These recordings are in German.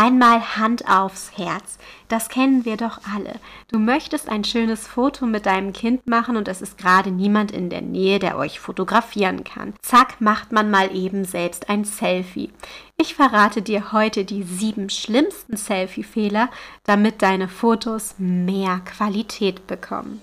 Einmal Hand aufs Herz. Das kennen wir doch alle. Du möchtest ein schönes Foto mit deinem Kind machen und es ist gerade niemand in der Nähe, der euch fotografieren kann. Zack, macht man mal eben selbst ein Selfie. Ich verrate dir heute die sieben schlimmsten Selfie-Fehler, damit deine Fotos mehr Qualität bekommen.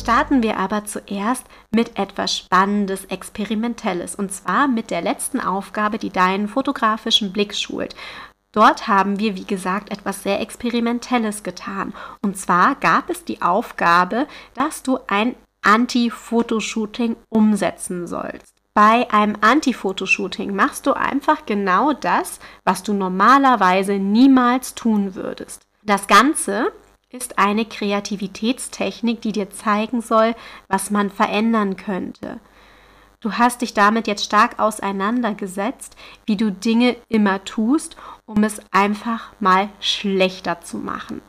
Starten wir aber zuerst mit etwas Spannendes, Experimentelles und zwar mit der letzten Aufgabe, die deinen fotografischen Blick schult. Dort haben wir, wie gesagt, etwas sehr Experimentelles getan. Und zwar gab es die Aufgabe, dass du ein Anti-Fotoshooting umsetzen sollst. Bei einem Anti-Fotoshooting machst du einfach genau das, was du normalerweise niemals tun würdest. Das Ganze ist eine Kreativitätstechnik, die dir zeigen soll, was man verändern könnte. Du hast dich damit jetzt stark auseinandergesetzt, wie du Dinge immer tust, um es einfach mal schlechter zu machen.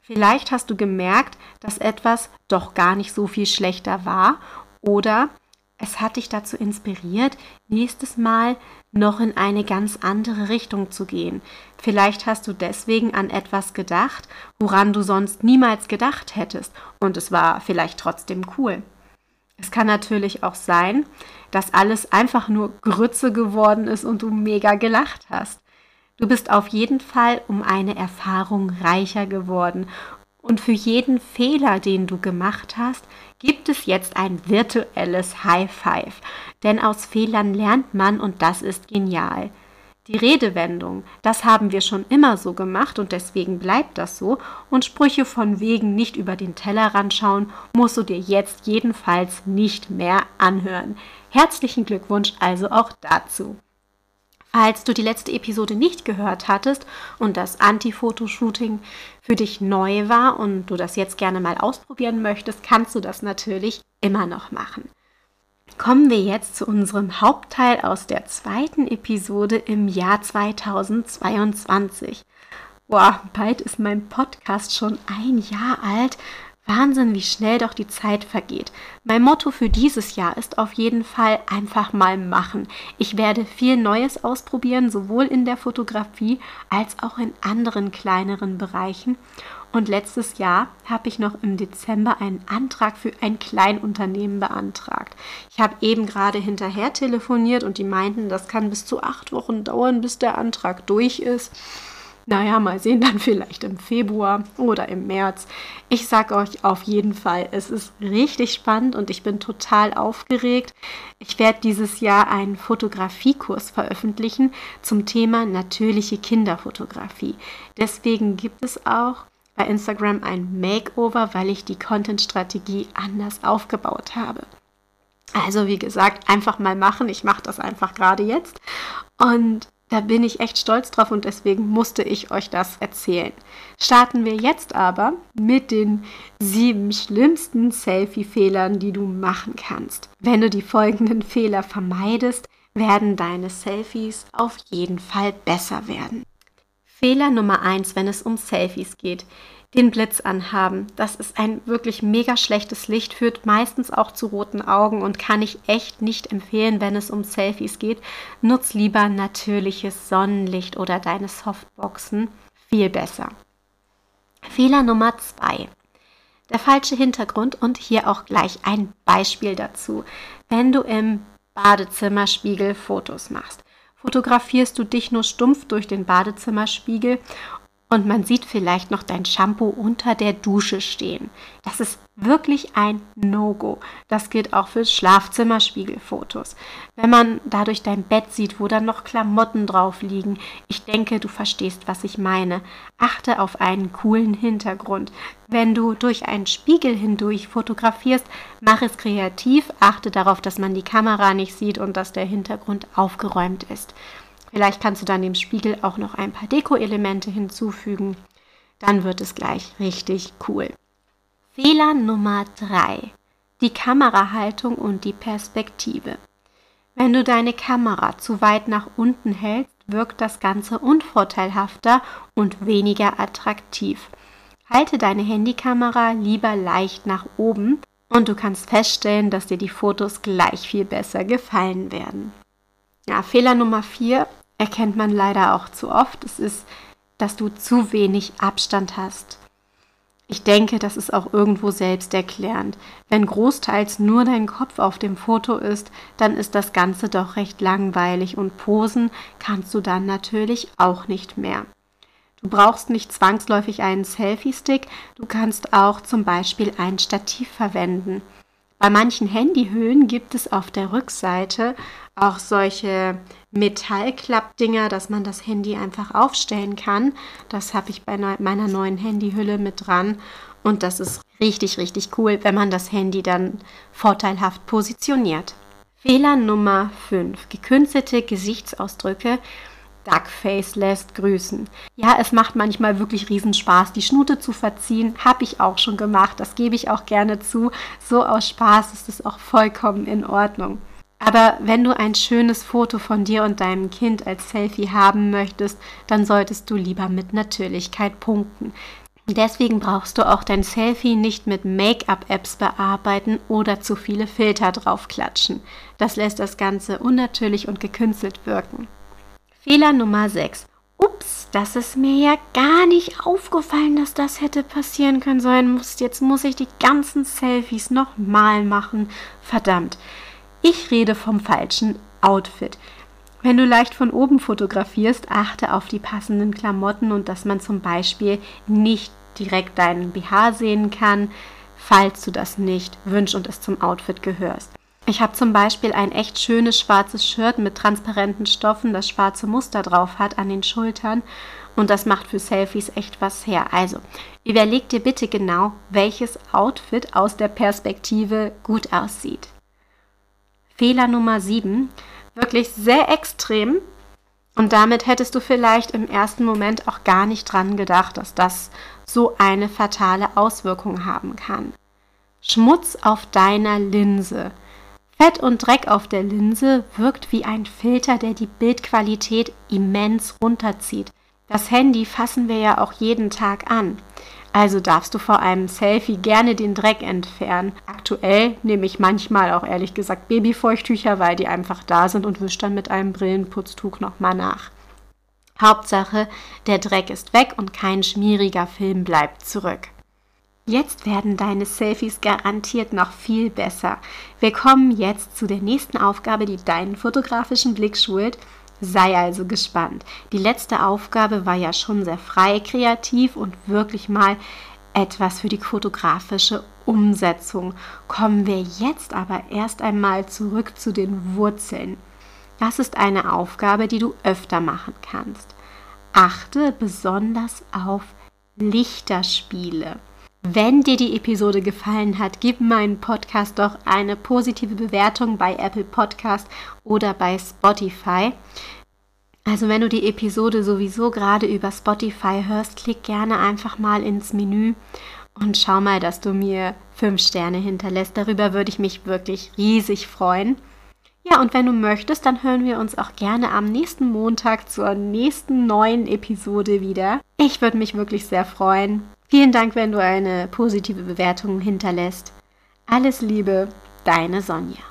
Vielleicht hast du gemerkt, dass etwas doch gar nicht so viel schlechter war oder es hat dich dazu inspiriert, nächstes Mal noch in eine ganz andere Richtung zu gehen. Vielleicht hast du deswegen an etwas gedacht, woran du sonst niemals gedacht hättest, und es war vielleicht trotzdem cool. Es kann natürlich auch sein, dass alles einfach nur Grütze geworden ist und du mega gelacht hast. Du bist auf jeden Fall um eine Erfahrung reicher geworden und für jeden Fehler, den du gemacht hast, gibt es jetzt ein virtuelles High Five. Denn aus Fehlern lernt man und das ist genial. Die Redewendung, das haben wir schon immer so gemacht und deswegen bleibt das so, und Sprüche von wegen nicht über den Tellerrand schauen, musst du dir jetzt jedenfalls nicht mehr anhören. Herzlichen Glückwunsch also auch dazu. Falls du die letzte Episode nicht gehört hattest und das Anti-Fotoshooting für dich neu war und du das jetzt gerne mal ausprobieren möchtest, kannst du das natürlich immer noch machen. Kommen wir jetzt zu unserem Hauptteil aus der zweiten Episode im Jahr 2022. Boah, bald ist mein Podcast schon ein Jahr alt Wahnsinn, wie schnell doch die Zeit vergeht. Mein Motto für dieses Jahr ist auf jeden Fall einfach mal machen. Ich werde viel Neues ausprobieren, sowohl in der Fotografie als auch in anderen kleineren Bereichen. Und letztes Jahr habe ich noch im Dezember einen Antrag für ein Kleinunternehmen beantragt. Ich habe eben gerade hinterher telefoniert und die meinten, das kann bis zu acht Wochen dauern, bis der Antrag durch ist. Naja, mal sehen dann vielleicht im Februar oder im März. Ich sage euch auf jeden Fall, es ist richtig spannend und ich bin total aufgeregt. Ich werde dieses Jahr einen Fotografiekurs veröffentlichen zum Thema natürliche Kinderfotografie. Deswegen gibt es auch bei Instagram ein Makeover, weil ich die Content-Strategie anders aufgebaut habe. Also wie gesagt, einfach mal machen. Ich mache das einfach gerade jetzt. Und da bin ich echt stolz drauf und deswegen musste ich euch das erzählen. Starten wir jetzt aber mit den sieben schlimmsten Selfie-Fehlern, die du machen kannst. Wenn du die folgenden Fehler vermeidest, werden deine Selfies auf jeden Fall besser werden. Fehler Nummer eins, wenn es um Selfies geht den Blitz anhaben. Das ist ein wirklich mega schlechtes Licht, führt meistens auch zu roten Augen und kann ich echt nicht empfehlen, wenn es um Selfies geht. Nutz lieber natürliches Sonnenlicht oder deine Softboxen. Viel besser. Fehler Nummer zwei. Der falsche Hintergrund und hier auch gleich ein Beispiel dazu. Wenn du im Badezimmerspiegel Fotos machst, fotografierst du dich nur stumpf durch den Badezimmerspiegel und man sieht vielleicht noch dein Shampoo unter der Dusche stehen. Das ist wirklich ein No-Go. Das gilt auch für Schlafzimmerspiegelfotos. Wenn man dadurch dein Bett sieht, wo dann noch Klamotten drauf liegen, ich denke, du verstehst, was ich meine. Achte auf einen coolen Hintergrund. Wenn du durch einen Spiegel hindurch fotografierst, mach es kreativ, achte darauf, dass man die Kamera nicht sieht und dass der Hintergrund aufgeräumt ist. Vielleicht kannst du dann dem Spiegel auch noch ein paar Deko-Elemente hinzufügen. dann wird es gleich richtig cool. Fehler Nummer 3. Die Kamerahaltung und die Perspektive. Wenn du deine Kamera zu weit nach unten hältst, wirkt das Ganze unvorteilhafter und weniger attraktiv. Halte deine Handykamera lieber leicht nach oben und du kannst feststellen, dass dir die Fotos gleich viel besser gefallen werden. Ja, Fehler Nummer 4 erkennt man leider auch zu oft. Es ist, dass du zu wenig Abstand hast. Ich denke, das ist auch irgendwo selbsterklärend. Wenn großteils nur dein Kopf auf dem Foto ist, dann ist das Ganze doch recht langweilig und posen kannst du dann natürlich auch nicht mehr. Du brauchst nicht zwangsläufig einen Selfie-Stick, du kannst auch zum Beispiel ein Stativ verwenden. Bei manchen Handyhüllen gibt es auf der Rückseite auch solche Metallklappdinger, dass man das Handy einfach aufstellen kann. Das habe ich bei meiner neuen Handyhülle mit dran und das ist richtig, richtig cool, wenn man das Handy dann vorteilhaft positioniert. Fehler Nummer 5. Gekünstelte Gesichtsausdrücke Duckface lässt grüßen. Ja, es macht manchmal wirklich Riesenspaß, die Schnute zu verziehen. Habe ich auch schon gemacht, das gebe ich auch gerne zu. So aus Spaß ist es auch vollkommen in Ordnung. Aber wenn du ein schönes Foto von dir und deinem Kind als Selfie haben möchtest, dann solltest du lieber mit Natürlichkeit punkten. Deswegen brauchst du auch dein Selfie nicht mit Make-up-Apps bearbeiten oder zu viele Filter draufklatschen. Das lässt das Ganze unnatürlich und gekünstelt wirken. Fehler Nummer 6. Ups, das ist mir ja gar nicht aufgefallen, dass das hätte passieren können sollen. Jetzt muss ich die ganzen Selfies nochmal machen. Verdammt. Ich rede vom falschen Outfit. Wenn du leicht von oben fotografierst, achte auf die passenden Klamotten und dass man zum Beispiel nicht direkt deinen BH sehen kann, falls du das nicht wünschst und es zum Outfit gehörst. Ich habe zum Beispiel ein echt schönes schwarzes Shirt mit transparenten Stoffen, das schwarze Muster drauf hat an den Schultern und das macht für Selfies echt was her. Also, überleg dir bitte genau, welches Outfit aus der Perspektive gut aussieht. Fehler Nummer 7, wirklich sehr extrem und damit hättest du vielleicht im ersten Moment auch gar nicht dran gedacht, dass das so eine fatale Auswirkung haben kann. Schmutz auf deiner Linse. Fett und Dreck auf der Linse wirkt wie ein Filter, der die Bildqualität immens runterzieht. Das Handy fassen wir ja auch jeden Tag an. Also darfst du vor einem Selfie gerne den Dreck entfernen. Aktuell nehme ich manchmal auch ehrlich gesagt Babyfeuchttücher, weil die einfach da sind und wische dann mit einem Brillenputztuch nochmal nach. Hauptsache, der Dreck ist weg und kein schmieriger Film bleibt zurück. Jetzt werden deine Selfies garantiert noch viel besser. Wir kommen jetzt zu der nächsten Aufgabe, die deinen fotografischen Blick schult. Sei also gespannt. Die letzte Aufgabe war ja schon sehr frei kreativ und wirklich mal etwas für die fotografische Umsetzung. Kommen wir jetzt aber erst einmal zurück zu den Wurzeln. Das ist eine Aufgabe, die du öfter machen kannst. Achte besonders auf Lichterspiele. Wenn dir die Episode gefallen hat, gib meinen Podcast doch eine positive Bewertung bei Apple Podcast oder bei Spotify. Also wenn du die Episode sowieso gerade über Spotify hörst, klick gerne einfach mal ins Menü und schau mal, dass du mir fünf Sterne hinterlässt. Darüber würde ich mich wirklich riesig freuen. Ja, und wenn du möchtest, dann hören wir uns auch gerne am nächsten Montag zur nächsten neuen Episode wieder. Ich würde mich wirklich sehr freuen. Vielen Dank, wenn du eine positive Bewertung hinterlässt. Alles Liebe, deine Sonja.